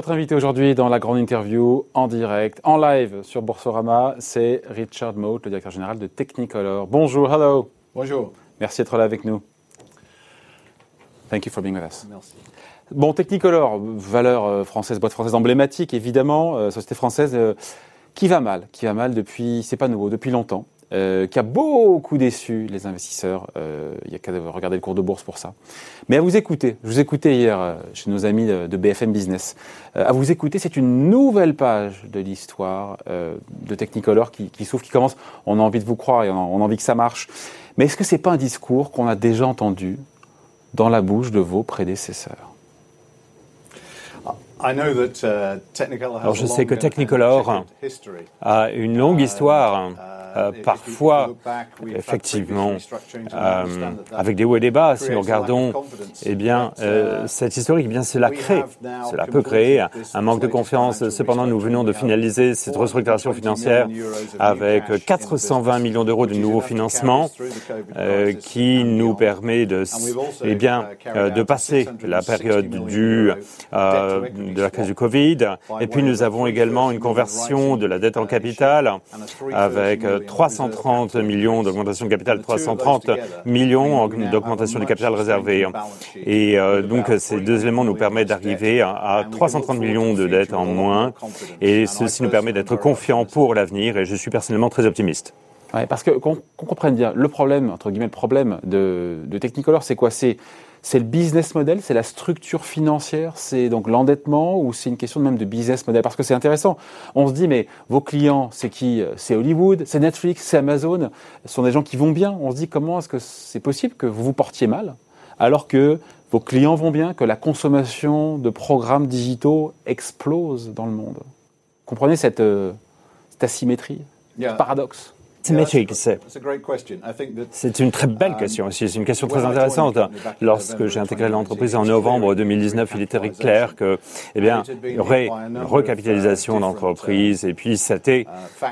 Votre invité aujourd'hui dans la grande interview en direct, en live sur Boursorama, c'est Richard Mote, le directeur général de Technicolor. Bonjour, hello. Bonjour. Merci d'être là avec nous. Thank you for being with us. Merci. Bon, Technicolor, valeur euh, française, boîte française emblématique, évidemment, euh, société française euh, qui va mal, qui va mal depuis, c'est pas nouveau, depuis longtemps. Euh, qui a beaucoup déçu les investisseurs. Euh, il y a qu'à regarder le cours de bourse pour ça. Mais à vous écouter, je vous écoutais hier euh, chez nos amis de, de BFM Business, euh, à vous écouter, c'est une nouvelle page de l'histoire euh, de Technicolor qui, qui s'ouvre, qui commence. On a envie de vous croire et on a, on a envie que ça marche. Mais est-ce que c'est pas un discours qu'on a déjà entendu dans la bouche de vos prédécesseurs? I know that, uh, Alors je sais que Technicolor a une longue histoire, euh, Uh, parfois, effectivement, euh, avec des hauts et des bas. Si nous regardons, eh bien, euh, uh, cette historique, eh bien, cela crée, cela peut créer un manque de confiance. Cependant, nous venons de finaliser cette restructuration 420 financière avec cash in the 420 business, millions d'euros de nouveaux financements euh, qui nous permet de, eh bien, uh, de passer 660 la période du, de la crise du Covid. Et puis nous avons également une 330 conversion de la dette en rights capital issue and a 330 avec 330 reserve millions d'augmentation de capital, And the two of those 330 together millions en- mean we now have a d'augmentation du much capital réservé. sheet Et euh, donc ces 300 deux éléments nous permettent d'arriver à, à And we can look 330 forward millions de dettes en moins. Et ceci nous permet d'être confiants pour l'avenir et je suis personnellement très optimiste. Ouais, parce que qu'on qu'on comprenne bien, le problème, entre guillemets, le problème de, de Technicolor, c'est quoi? C'est c'est le business model, c'est la structure financière, c'est donc l'endettement ou c'est une question même de business model? Parce que c'est intéressant. On se dit, mais vos clients, c'est qui? C'est Hollywood, c'est Netflix, c'est Amazon. Ce sont des gens qui vont bien. On se dit, comment est-ce que c'est possible que vous vous portiez mal alors que vos clients vont bien, que la consommation de programmes digitaux explose dans le monde? Comprenez cette, euh, cette asymétrie, Yeah. ce paradoxe? Symétrique, c'est. Une très belle question aussi, c'est une question très intéressante. Lorsque j'ai intégré l'entreprise en novembre 2019, il était très clair que, eh bien, il y aurait une recapitalisation d'entreprise et puis c'était uh,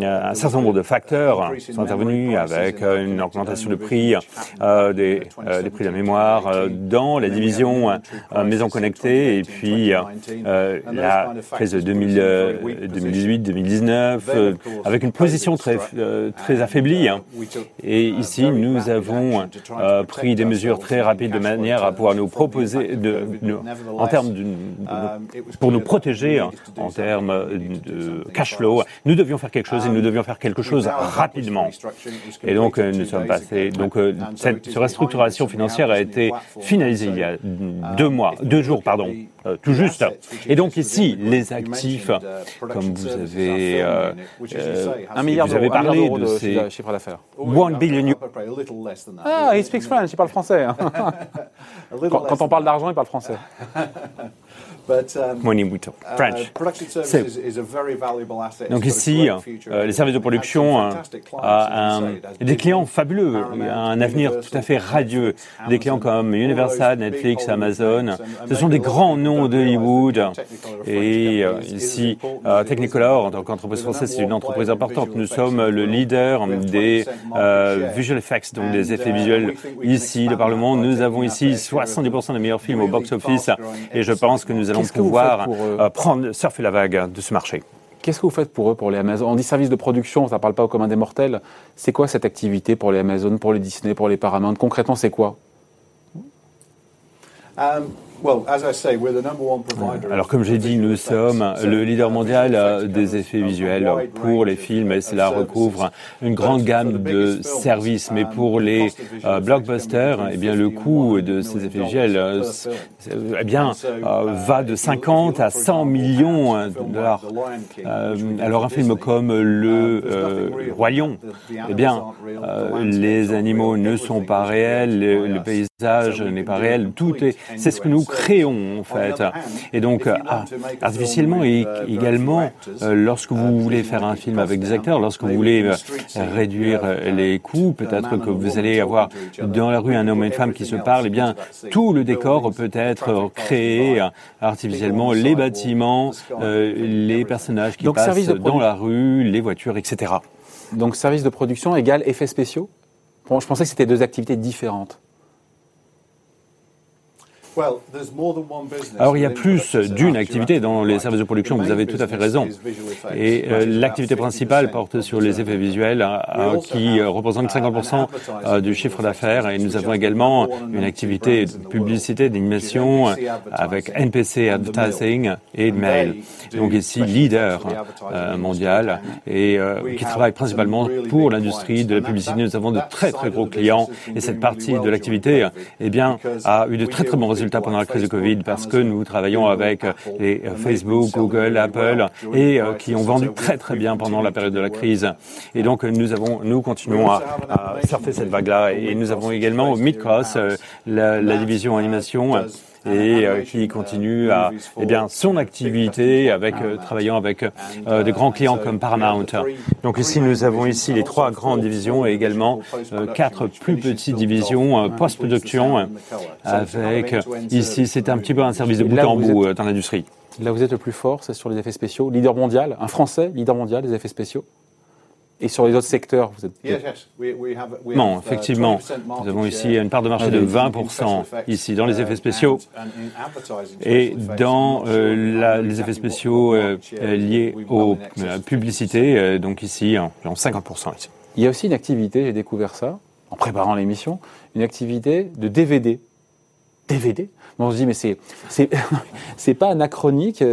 Euh, un certain nombre de facteurs sont intervenus avec euh, une augmentation de prix euh, des, euh, des prix de la mémoire euh, dans la division euh, maison connectée et puis euh, euh, la crise de 2000, euh, 2018-2019 euh, avec une position très, euh, très affaiblie. hein. Et ici, nous avons euh, pris des mesures très rapides de manière à pouvoir nous proposer, de, de- en termes de, pour nous protéger hein, en termes de cash flow. Nous devions faire quelque chose et nous devions faire quelque chose rapidement. Et donc, euh, nous sommes passés. Donc, cette restructuration financière a été finalisée il y a deux mois, deux jours, pardon, euh, tout juste. Et donc ici, les actifs, comme vous avez, euh, euh, Un milliard vous avez parlé de chiffre- d'affaires. one billion Ah, il speaks French, il parle français. hein. Quand, quand on parle d'argent, il parle français. money we talk French. Donc ici, euh, les services de production euh, a un- des clients fabuleux, un avenir tout à fait radieux. Des clients comme Universal, Netflix, Amazon, ce sont des grands noms d'Hollywood. Et euh, ici, euh, Technicolor, en tant qu'entreprise française, c'est une entreprise importante. Nous sommes le leader des euh, visual effects, donc des effets visuels ici, le Parlement. Nous avons ici 70% des meilleurs films au box-office et je pense que nous allons Qu'est-ce que vous pouvoir faites pour, euh, euh, prendre, surfer la vague de ce marché. Qu'est-ce que vous faites pour eux, pour les Amazon On dit service de production, ça ne parle pas au commun des mortels. C'est quoi cette activité pour les Amazon, pour les Disney, pour les Paramount? Concrètement, c'est quoi? Alors comme j'ai dit, nous sommes le leader mondial euh, des effets visuels pour les films. Et cela recouvre une grande gamme de services. Mais pour les euh, blockbusters, eh bien le coût de ces effets visuels euh, eh bien, euh, va de 50 à 100 millions de dollars. Alors un film comme le euh, Roi Lion, eh bien, les animaux ne sont pas réels, le, le paysage n'est pas réel, tout est, c'est ce que nous créons en fait. Et donc, ah, artificiellement et également, euh, lorsque vous voulez faire un film avec des acteurs, lorsque vous voulez euh, réduire euh, les coûts, peut-être que vous allez avoir dans la rue un homme et une femme qui se parlent, eh bien, tout le décor peut être créé euh, artificiellement, les bâtiments, euh, les personnages qui Donc, passent dans la rue, les voitures, etc. Donc service de production égale effets spéciaux? Bon, Je pensais que c'était deux activités différentes. Alors il y a plus d'une activité dans les services de production, vous avez tout à fait raison. Et euh, l'activité principale porte sur les effets visuels euh, qui représentent 50% euh, du chiffre d'affaires. et nous avons également une activité de publicité, d'animation avec NPC Advertising et Mail. Donc ici, leader mondial et qui travaille principalement pour l'industrie de la publicité. Nous avons de très très gros clients. et cette partie de l'activité eh bien, a eu de très très bons résultats pendant la crise de Covid parce que nous travaillons avec euh, les euh, Facebook, Google, Apple et euh, qui ont vendu très très bien pendant la période de la crise. Et donc nous avons, nous continuons à, surfer cette vague-là et nous avons également Midcross, la, la division animation et euh, qui continue à eh bien son activité avec euh, travaillant avec euh, des grands clients comme Paramount. Donc ici nous avons ici les trois grandes divisions et également quatre plus petites divisions post-production avec ici c'est un petit peu un service de bout en bout dans l'industrie. Là vous êtes le plus fort, c'est sur les effets spéciaux, leader mondial, un Français leader mondial des effets spéciaux. Et sur les autres secteurs, vous êtes... Non, effectivement. Nous avons ici une part de marché de 20% ici dans les effets spéciaux et dans euh, les effets spéciaux euh, liés aux euh, publicités. donc ici, environ 50% ici. Il y a aussi une activité, j'ai découvert ça en préparant l'émission, une activité de DVD. DVD On se dit, mais c'est c'est pas anachronique.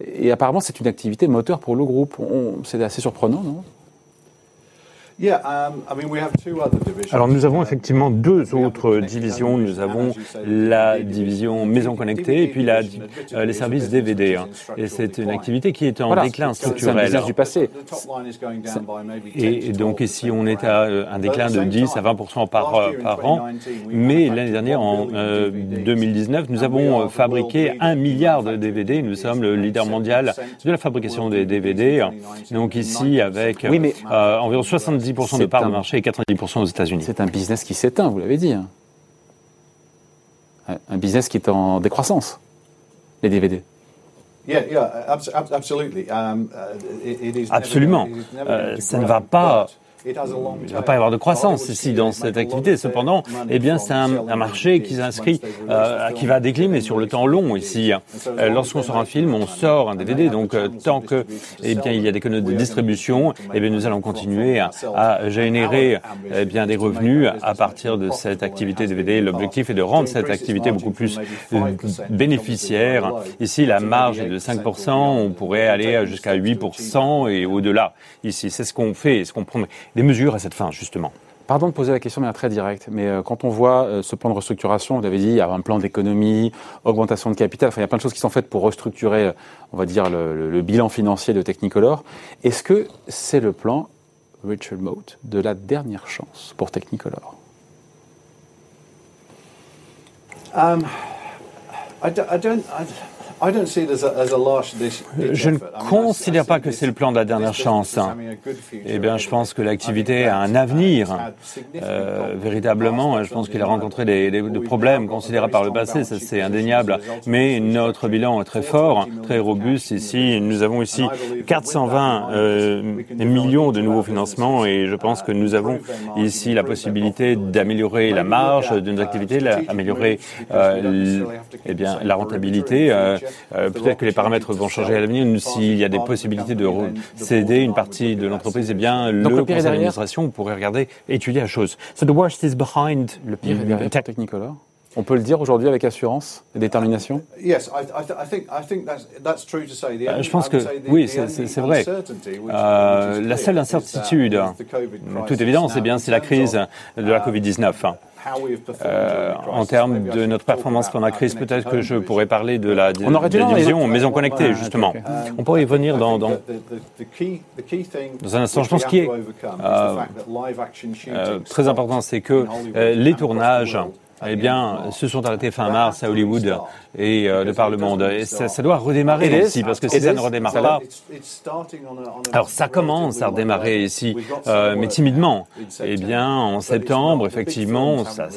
Et apparemment, c'est une activité moteur pour le groupe. C'est assez surprenant, non? Alors nous avons effectivement deux autres divisions. Nous avons la division maison connectée et puis la, euh, les services DVD. Hein. Et c'est une activité qui est en déclin structurel. C'est du passé. Et donc ici on est à euh, un déclin de 10 à 20 par, euh, par an. Mais l'année dernière, en 2019, nous avons fabriqué un milliard de DVD. Nous sommes le leader mondial de la fabrication des DVD. Donc ici avec environ 70 de part de marché et 90% aux États-Unis. C'est un business qui s'éteint, vous l'avez dit. Hein. Un business qui est en décroissance, les DVD. Absolument. ça ne va pas il ne va pas y avoir de croissance ici dans cette activité. Cependant, eh bien, c'est un, marché qui s'inscrit, euh, qui va décliner sur le temps long ici. Euh, lorsqu'on sort un film, on sort un DVD. Donc, euh, tant que, eh bien, il y a des canaux de distribution, eh bien, nous allons continuer à, générer, eh bien, des revenus à partir de cette activité DVD. L'objectif est de rendre cette activité beaucoup plus bénéficiaire. Ici, la marge est de 5%. On pourrait aller jusqu'à 8% et au-delà. Ici, c'est ce qu'on fait, ce qu'on prend des mesures à cette fin, justement Pardon de poser la question, mais très directe. Mais euh, quand on voit euh, ce plan de restructuration, vous l'avez dit, il y a un plan d'économie, augmentation de capital, enfin, il y a plein de choses qui sont faites pour restructurer, euh, on va dire, le, bilan financier de Technicolor. Est-ce que c'est le plan Richard Mote de la dernière chance pour Technicolor? Um, je ne considère pas que c'est le plan de la dernière chance. Eh bien, je pense que l'activité a un avenir, euh, véritablement. Je pense qu'il a rencontré des, problèmes considérables par le passé, ça c'est indéniable. Mais notre bilan est très fort, très robuste ici. Nous avons ici 420 euh, millions de nouveaux financements et je pense que nous avons ici la possibilité d'améliorer la marge de nos activités, d'améliorer euh, eh bien, la rentabilité. Euh, peut-être que les paramètres vont changer à l'avenir. S'il y a des possibilités de céder une partie de l'entreprise, eh bien, le, conseil d'administration pourrait regarder, étudier la chose. So the worst is behind le pire est derrière Technicolor. On peut le dire aujourd'hui avec assurance et détermination Je pense que oui, c'est vrai. Euh, la seule incertitude, de toute évidence, eh bien, c'est la crise de la Covid-19. Euh, en termes de notre performance pendant la crise, peut-être que je pourrais parler de la, On aurait division maison connectée, justement. On pourrait y venir dans, dans, un instant. Je pense qu'il est euh, euh, très important, c'est que les tournages eh bien, se sont arrêtés fin mars à Hollywood et euh, de par le monde. Et ça, ça doit redémarrer ici, parce que si ça ne redémarre pas, alors ça commence à redémarrer ici, euh, mais timidement. Eh bien, en septembre, effectivement, ça,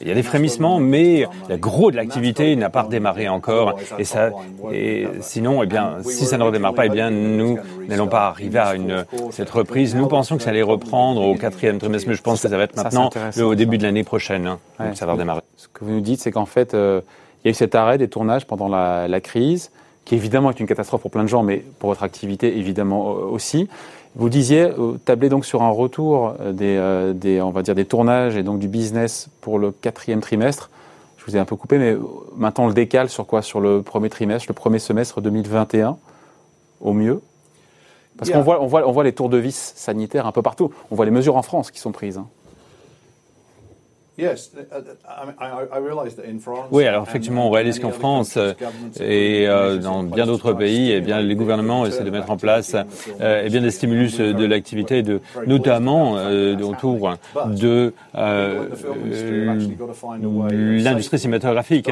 il y a des frémissements, mais le gros de l'activité n'a pas redémarré encore. Et ça, et sinon, eh bien, si ça ne redémarre pas, eh bien, nous n'allons pas arriver à une cette reprise. Nous pensions que ça allait reprendre au quatrième trimestre, mais je pense que ça va être maintenant au début de l'année prochaine. Hein. ça va redémarrer. Ce que vous nous dites, c'est qu'en fait, euh, Il y a eu cet arrêt des tournages pendant la, la crise, qui évidemment est une catastrophe pour plein de gens, mais pour votre activité évidemment aussi. Vous disiez euh, tabler donc sur un retour des, euh, des, on va dire des tournages et donc du business pour le quatrième trimestre. Je vous ai un peu coupé, mais maintenant on le décale sur quoi? Sur le premier trimestre, le premier semestre 2021, au mieux? Parce qu'on voit, on voit, on voit les tours de vis sanitaires un peu partout. On voit les mesures en France qui sont prises. Hein. Oui, alors effectivement, on réalise qu'en France euh, et euh, dans bien d'autres pays, eh bien, les gouvernements essaient de mettre en place euh, eh bien, des stimulus de l'activité, de, notamment autour de l'industrie cinématographique.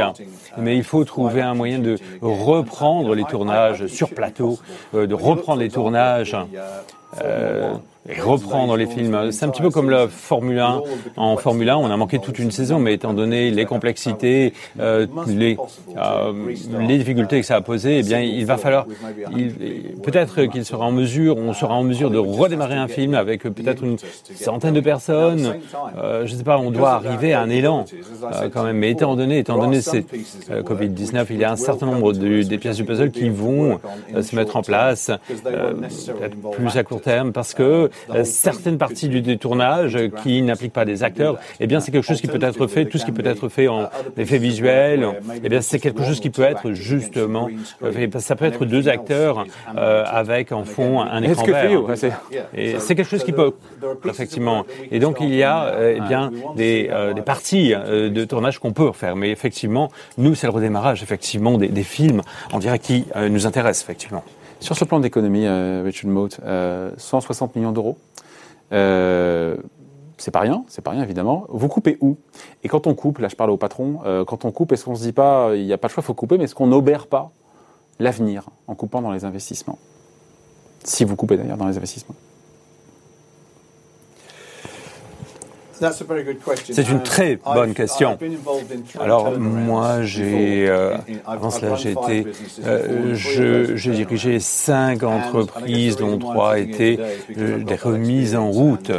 Mais il faut trouver un moyen de reprendre les tournages sur plateau, de reprendre les tournages et reprendre les films. C'est un petit peu comme la Formule 1. En Formule 1, on a manqué toute une saison, mais étant donné les complexités, euh, les, euh, les difficultés que ça a posées, eh bien, il va falloir, peut-être qu'il sera en mesure, on sera en mesure de redémarrer un film avec peut-être une centaine de personnes. Euh, je ne sais pas, on doit arriver à un élan euh, quand même. Mais étant donné, étant donné c'est euh, Covid-19, il y a un certain nombre de, des pièces du puzzle qui vont se mettre en place, peut-être plus à court terme, parce que certaines parties du détournage qui n'appliquent pas des acteurs, eh bien c'est quelque chose qui peut être fait, tout ce qui peut être fait en effet visuel, eh bien c'est quelque chose qui peut être justement, euh, ça peut être deux acteurs euh, avec en fond un écran vert. Et c'est quelque chose qui peut, effectivement. Et donc il y a eh bien des, des parties de tournage qu'on peut refaire, mais effectivement nous c'est le redémarrage effectivement des, des films en direct qui nous intéressent effectivement. Sur ce plan d'économie, euh, Richard Mote, 160 millions d'euros. Euh, c'est pas rien, c'est pas rien évidemment. Vous coupez où? Et quand on coupe, là je parle au patron, euh, quand on coupe, est-ce qu'on se dit pas, il n'y a pas de choix, il faut couper, mais est-ce qu'on n'obère pas l'avenir en coupant dans les investissements? Si vous coupez d'ailleurs dans les investissements. C'est une très bonne question. Alors moi, j'ai euh, avant cela, j'ai été, euh, j'ai dirigé cinq entreprises, dont trois étaient euh, des remises en route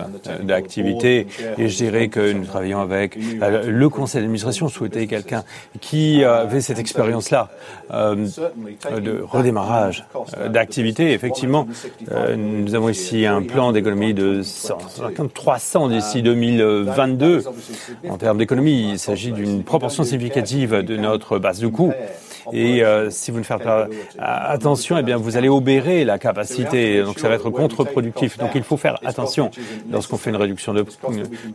d'activités, et je dirais que nous travaillons avec le conseil d'administration souhaitait quelqu'un qui avait cette expérience-là de redémarrage d'activité. Effectivement, nous avons ici un plan d'économie de 300 d'ici 2000. 22 en termes d'économie. Il s'agit d'une proportion significative de notre base de coûts. Et euh, si vous ne faites pas attention, eh bien, vous allez obérer la capacité. Donc, ça va être contre-productif. Donc, il faut faire attention lorsqu'on fait une réduction de,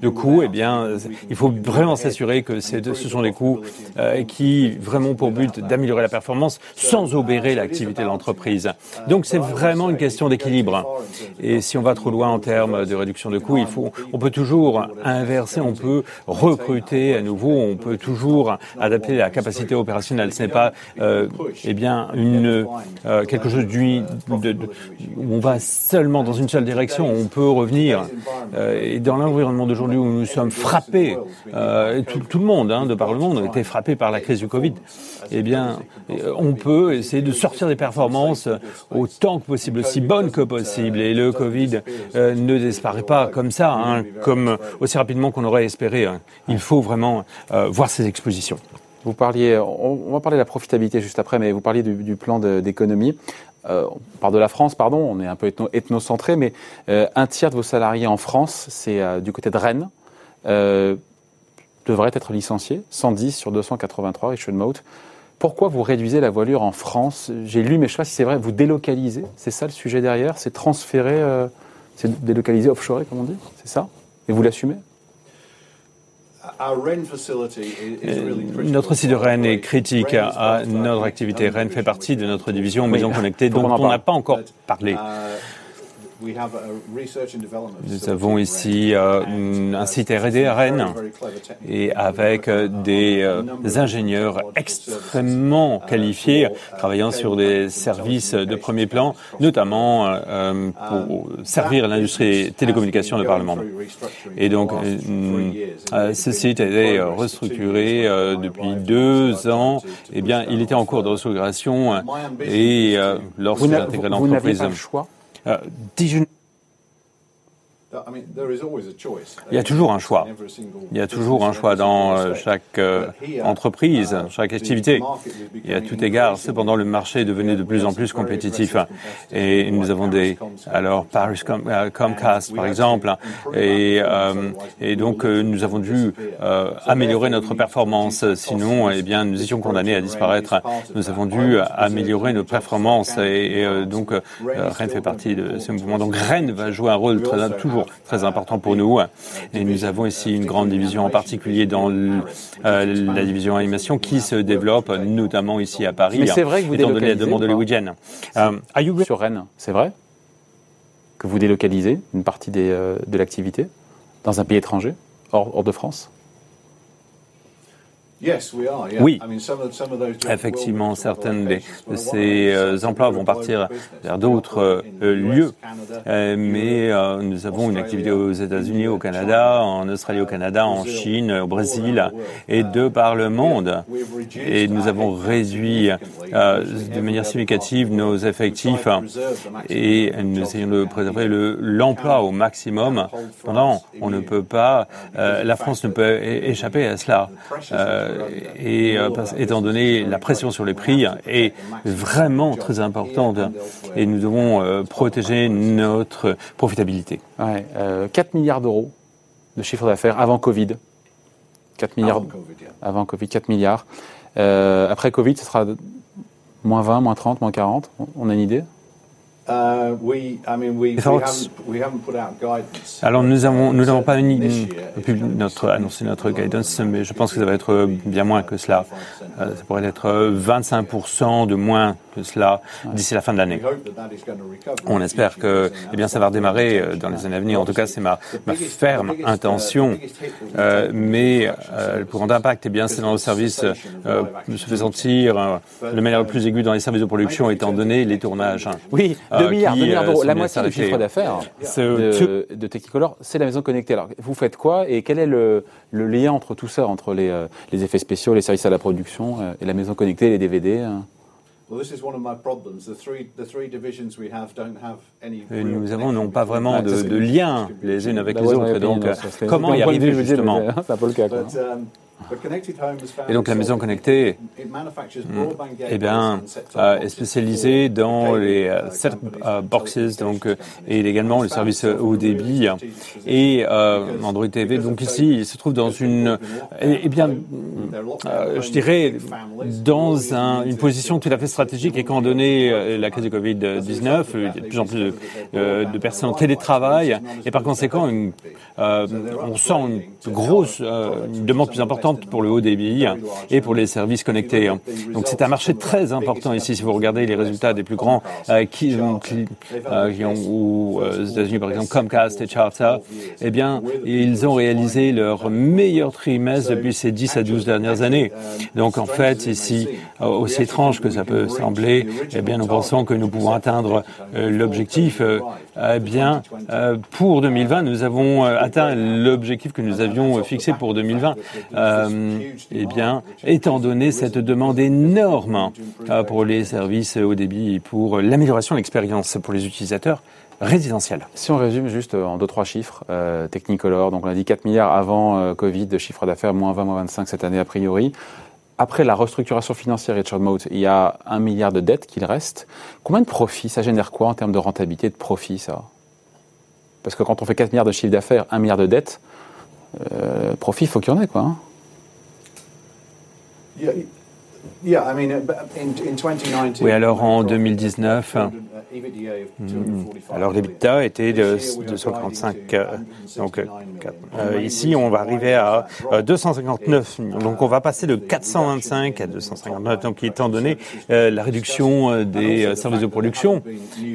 de coûts. Eh bien, il faut vraiment s'assurer que ce sont des coûts euh, qui vraiment pour but d'améliorer la performance sans obérer l'activité de l'entreprise. Donc, c'est vraiment une question d'équilibre. Et si on va trop loin en termes de réduction de coûts, il faut, on peut toujours inverser, on peut recruter à nouveau, on peut toujours adapter la capacité opérationnelle. Ce n'est pas euh, eh bien, une, euh, quelque chose de, où on va seulement dans une seule direction, on peut revenir. Euh, et dans l'environnement d'aujourd'hui où nous sommes frappés, tout, tout, le monde, hein, de par le monde, a été frappé par la crise du Covid, eh bien, on peut essayer de sortir des performances autant que possible, aussi bonnes que possible. Et le Covid ne disparaît pas comme ça, hein, comme aussi rapidement qu'on aurait espéré. Hein. Il faut vraiment voir ces expositions. Vous parliez, on, va parler de la profitabilité juste après, mais vous parliez du, plan d'économie. Euh, on parle de la France, pardon, on est un peu ethnocentré, mais euh, un tiers de vos salariés en France, c'est euh, du côté de Rennes, euh, devraient être licenciés, 110 sur 283, Richard Mote. Pourquoi vous réduisez la voilure en France? J'ai lu, mais je ne sais pas si c'est vrai, vous délocalisez, c'est ça le sujet derrière? C'est transférer, c'est délocaliser, offshore, comme on dit, c'est ça? Et vous l'assumez? Notre site de Rennes est critique à notre activité. Rennes fait partie de notre division Maison Connectée, dont on n'a pas encore parlé. Nous avons ici euh, un site R&D à Rennes et avec euh, des euh, ingénieurs extrêmement qualifiés travaillant sur des services de premier plan, notamment pour servir l'industrie des télécommunications de Parlement. Et donc, ce site a été restructuré depuis deux ans. Eh bien, il était en cours de restructuration et lorsque j'ai intégré l'entreprise. Choix Il y a toujours un choix. Il y a toujours un choix dans euh, chaque euh, entreprise, chaque activité. Et à tout égard, cependant, le marché est devenu de plus en plus compétitif. Et nous avons des, alors Paris euh, Comcast par exemple, et, et donc nous avons dû améliorer notre performance. Sinon, eh bien, nous étions condamnés à disparaître. Nous avons dû améliorer nos performances et, donc Rennes fait partie de ce mouvement. Donc Rennes va jouer un rôle très, toujours très important pour nous. Et nous avons ici une grande division en particulier dans euh, la division animation qui se développe notamment ici à Paris. Mais c'est vrai que vous étant donné la demande hollywoodienne. Euh, sur Rennes, c'est vrai que vous délocalisez une partie des, euh, de l'activité dans un pays étranger, hors, hors de France oui, effectivement, certaines de ces euh, emplois vont partir vers d'autres euh, lieux, euh, mais nous avons une activité aux États-Unis, au Canada, en Australie, au Canada, en Chine, au Brésil et de par le monde. Et nous avons réduit de manière significative nos effectifs et nous essayons de préserver l'emploi au maximum. Cependant, on ne peut pas, la France ne peut échapper à cela. Euh, et euh, étant donné la pression sur les prix est vraiment très importante et nous devons euh, protéger notre profitabilité. Ouais, 4 milliards d'euros de chiffre d'affaires avant Covid. 4 milliards avant Covid, avant COVID 4 milliards. après Covid, ce sera moins 20, moins 30, moins 40. On a une idée? Alors nous avons nous n'avons pas une, notre annoncé notre guidance, mais je pense que ça va être bien moins que cela. Euh, ça pourrait être 25% de moins que cela d'ici la fin de l'année. On espère que eh bien ça va redémarrer euh, dans les années à venir. En tout cas, c'est ma, ma, ferme intention. Euh, mais le plus grand impact, eh bien, c'est dans nos services. se fait sentir de manière plus aiguë dans les services de production, étant donné les tournages. Oui. 2 milliards, milliards d'euros. La moitié du chiffre d'affaires de, de, Technicolor, c'est la maison connectée. Alors, vous faites quoi et quel est le, le lien entre tout ça, entre les, euh, les, effets spéciaux, les services à la production euh, et la maison connectée, les DVD hein et nous avons non pas vraiment de, de lien les unes avec les autres. Donc, comment y arriver justement C'est un peu le cas. Quoi. Et donc la maison connectée eh bien, euh, est spécialisée dans les euh, set euh, boxes donc, et également le service haut débit et Android TV. Donc ici, il se trouve dans une, eh, eh bien, je dirais, dans un, une position tout à fait stratégique. Et quand donné la crise du Covid-19, il y a de plus en plus de, de personnes en télétravail et par conséquent, une, on sent une grosse, une demande plus importante pour le haut débit et pour les services connectés. Donc c'est un marché très important ici. Si vous regardez les résultats des plus grands euh, qui, euh, ont, ou, euh, aux États-Unis par exemple Comcast et Charter, eh bien ils ont réalisé leur meilleur trimestre depuis ces 10 à 12 dernières années. Donc en fait ici, aussi étrange que ça peut sembler, eh bien nous pensons que nous pouvons atteindre l'objectif. Eh bien pour 2020, nous avons atteint l'objectif que nous avions fixé pour 2020. Euh, eh bien, étant donné cette demande énorme euh, pour les services au débit et pour l'amélioration de l'expérience pour les utilisateurs résidentiels. Si on résume juste en deux, trois chiffres, euh, Technicolor, donc on a dit 4 milliards avant Covid de chiffre d'affaires, moins 20, moins 25 cette année a priori. Après la restructuration financière Richard Mote, il y a un milliard de dettes qu'il reste. Combien de profits Ça génère quoi en termes de rentabilité, de profit, ça? Parce que quand on fait 4 milliards de chiffre d'affaires, 1 milliard de dettes, profit, il faut qu'il y en ait, quoi. Hein oui, alors en 2019, Hmm. Alors l'EBITDA était de 245. Euh, donc euh, euh, ici, on va arriver à 259. Donc on va passer de 425 à 259. Donc étant donné la réduction des services de production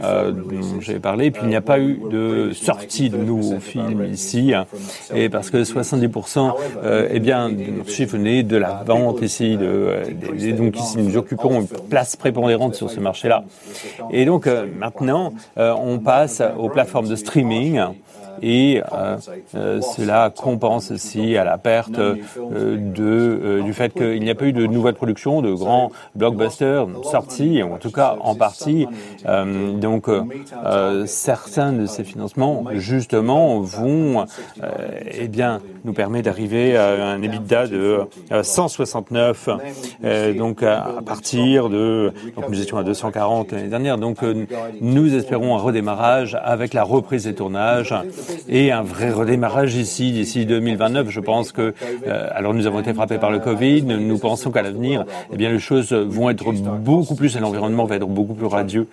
dont j'ai parlé, puis il n'y a pas eu de sortie de nouveaux films ici, et parce que 70% eh bien, notre chiffre venait de la vente ici. De, donc ici, nous occupons une place prépondérante sur ce marché-là. Et donc maintenant, euh, on passe aux plateformes de streaming et cela compense aussi à la perte de, du fait qu'il n'y a pas eu de nouvelles productions, de grands blockbusters sortis, en tout cas en partie. donc certains de ces financements, justement, vont eh bien, nous permet d'arriver à un EBITDA de 169, donc à partir de, donc nous étions à 240 l'année dernière, donc nous espérons un redémarrage avec la reprise des tournages et un vrai redémarrage ici d'ici 2029. Je pense que, euh, alors nous avons été frappés par le Covid, nous pensons qu'à l'avenir, eh bien les choses vont être beaucoup plus et l'environnement va être beaucoup plus radieux.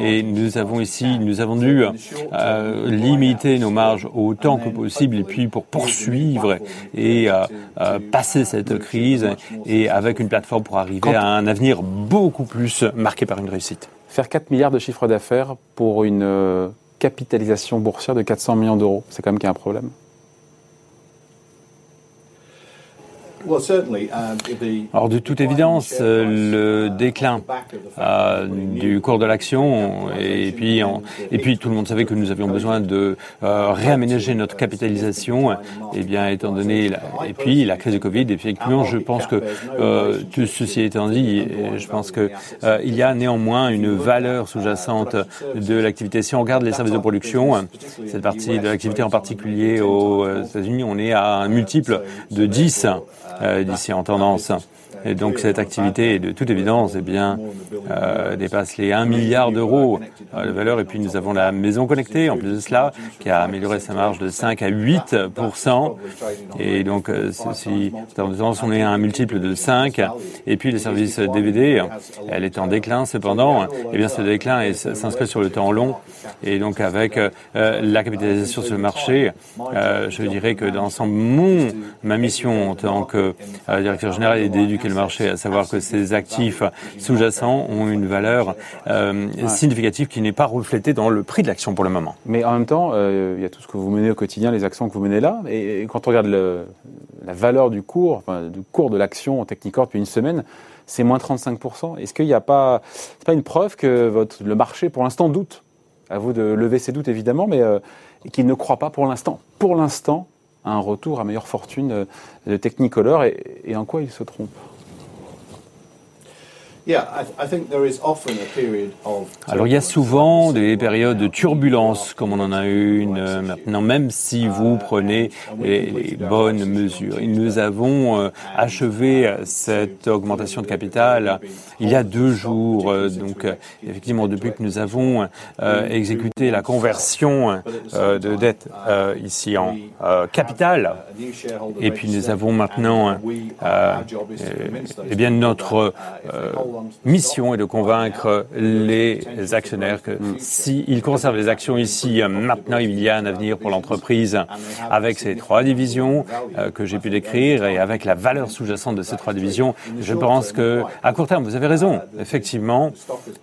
Et nous avons ici, nous avons dû euh, limiter nos marges autant que possible et puis pour poursuivre et euh, passer cette crise et avec une plateforme pour arriver à un avenir beaucoup plus marqué par une réussite. Faire 4 milliards de chiffre d'affaires pour une capitalisation boursière de 400 millions d'euros, c'est quand même qu'il y a un problème. Alors de toute évidence, le déclin euh, du cours de l'action et puis et puis tout le monde savait que nous avions besoin de euh, réaménager notre capitalisation. Et eh bien étant donné la, et puis la crise du Covid, effectivement, je pense que euh, tout ceci étant dit, je pense que il y a néanmoins une valeur sous-jacente de l'activité. Si on regarde les services de production, cette partie de l'activité en particulier aux États-Unis, on est à un multiple de 10 d'ici en tendance. Et donc cette activité, de toute évidence, eh bien, euh, dépasse les 1 milliard d'euros euh, de valeur. Et puis nous avons la maison connectée, en plus de cela, qui a amélioré sa marge de 5 à 8% Et donc euh, ceci, on est à un multiple de 5. Et puis les services DVD, elle est en déclin cependant. Et eh bien ce déclin s'inscrit sur le temps long. Et donc avec euh, la capitalisation sur le marché, euh, je dirais que dans mon ma mission en tant que directeur général est d'éduquer le marché, à savoir que ces actifs sous-jacents ont une valeur euh, significative qui n'est pas reflétée dans le prix de l'action pour le moment. Mais en même temps, euh, il y a tout ce que vous menez au quotidien, les actions que vous menez là, et, quand on regarde le, la valeur du cours, enfin, du cours de l'action en Technicorp depuis une semaine, c'est moins 35%. Est-ce qu'il n'y a pas, c'est pas une preuve que votre, le marché, pour l'instant, doute? À vous de lever ces doutes, évidemment, mais euh, qu'il ne croit pas pour l'instant. Pour l'instant, un retour à meilleure fortune de Technicolor et, et en quoi il se trompe? Alors il y a souvent des périodes de turbulence, comme on en a une euh, maintenant, même si vous uh, prenez les, bonnes mesures. nous avons euh, achevé cette augmentation de capital il y a deux jours. Euh, donc effectivement, depuis que nous avons exécuté la conversion de dette ici en capital, et puis nous avons maintenant eh bien notre mission est de convaincre les actionnaires que s'ils conservent les actions ici, maintenant il y a un avenir pour l'entreprise avec ces trois divisions euh, que j'ai pu décrire et avec la valeur sous-jacente de ces trois divisions. Je pense que à court terme, vous avez raison, effectivement,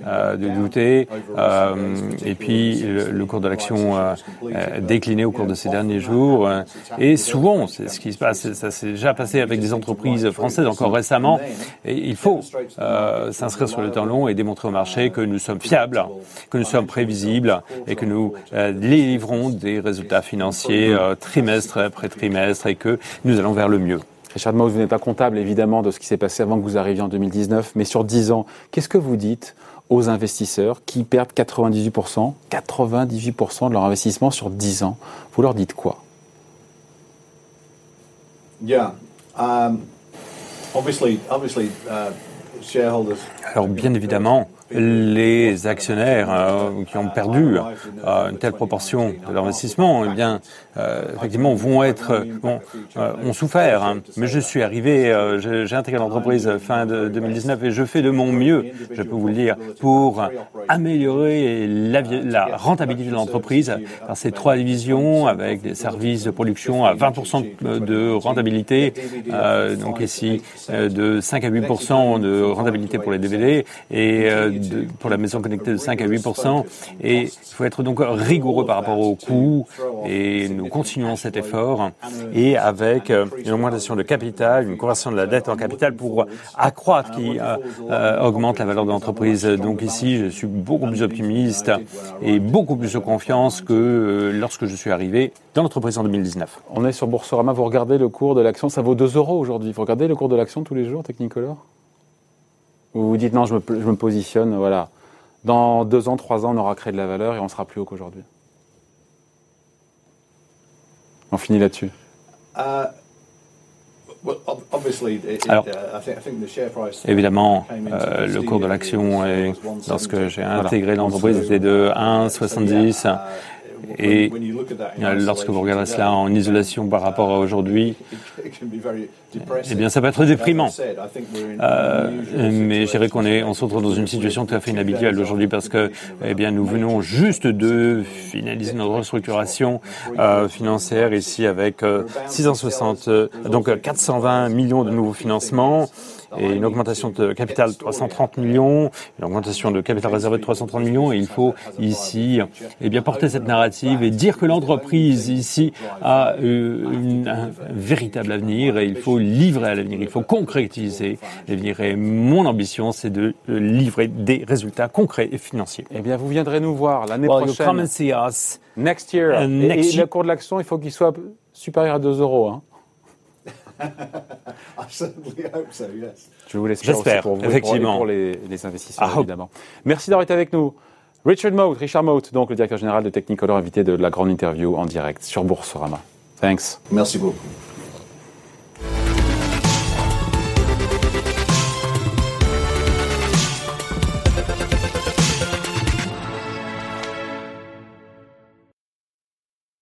euh, de douter. Euh, et puis le, cours de l'action décliné au cours de ces derniers jours. et souvent, c'est ce qui se passe. Ça s'est déjà passé avec des entreprises françaises encore récemment. Il faut s'inscrire sur le temps long et démontrer au marché que nous sommes fiables, que nous sommes prévisibles et que nous euh, livrons des résultats financiers euh, trimestre après trimestre et que nous allons vers le mieux. Richard Mauss, vous n'êtes pas comptable évidemment de ce qui s'est passé avant que vous arriviez en 2019, mais sur 10 ans, qu'est-ce que vous dites aux investisseurs qui perdent 98%, 98% de leur investissement sur 10 ans? Vous leur dites quoi? Yeah. Um, obviously, obviously, uh, alors bien évidemment, les actionnaires euh, qui ont perdu euh, une telle proportion de leur eh bien, euh, effectivement, vont être, ont souffert. Hein. Mais je suis arrivé, j'ai intégré l'entreprise fin de 2019 et je fais de mon mieux, je peux vous le dire, pour améliorer la, la rentabilité de l'entreprise par ces trois divisions avec des services de production à 20% de rentabilité, donc ici de 5 à 8% de rentabilité pour les DVD et de, pour la maison connectée de 5 à 8 et il faut être donc rigoureux par rapport aux coûts et nous continuons cet effort. et avec une augmentation de capital, une conversion de la dette en capital pour accroître qui augmente la valeur de l'entreprise. Donc ici, je suis beaucoup plus optimiste et beaucoup plus de confiance que lorsque je suis arrivé dans l'entreprise en 2019. On est sur Boursorama, vous regardez le cours de l'action, ça vaut 2 euros aujourd'hui. Vous regardez le cours de l'action tous les jours, Technicolor? Vous vous dites non, je me, je me positionne, voilà. Dans 2 ans, 3 ans, on aura créé de la valeur et on sera plus haut qu'aujourd'hui. On finit là-dessus. Alors, évidemment, euh, le cours de l'action, lorsque j'ai intégré l'entreprise, était de 1,70 et lorsque vous regardez cela en isolation par rapport à aujourd'hui, eh bien, ça peut être déprimant. Euh, mais je dirais qu'on est, on se retrouve dans une situation tout à fait inhabituelle aujourd'hui parce que, eh bien, nous venons juste de finaliser notre restructuration euh, financière ici avec 660, euh, donc 420 millions de nouveaux financements et une augmentation de capital de 330 millions, une augmentation de capital réservé de 330 millions. Et il faut ici eh bien, porter cette narrative et dire que l'entreprise ici a euh, un véritable avenir et il faut livrer à l'avenir, il faut concrétiser l'avenir. Et mon ambition, c'est de livrer des résultats concrets et financiers. Eh bien, vous viendrez nous voir l'année prochaine. Next year. et, le cours de l'action, il faut qu'il soit supérieur à 2 euros. Hein. Je vous l'espère aussi pour vous effectivement. Et pour, les, les, investisseurs, ah, évidemment. Merci d'avoir été avec nous. Richard Moat, Richard Moat, donc le directeur général de Technicolor, invité de la grande interview en direct sur Boursorama. Thanks. Merci beaucoup.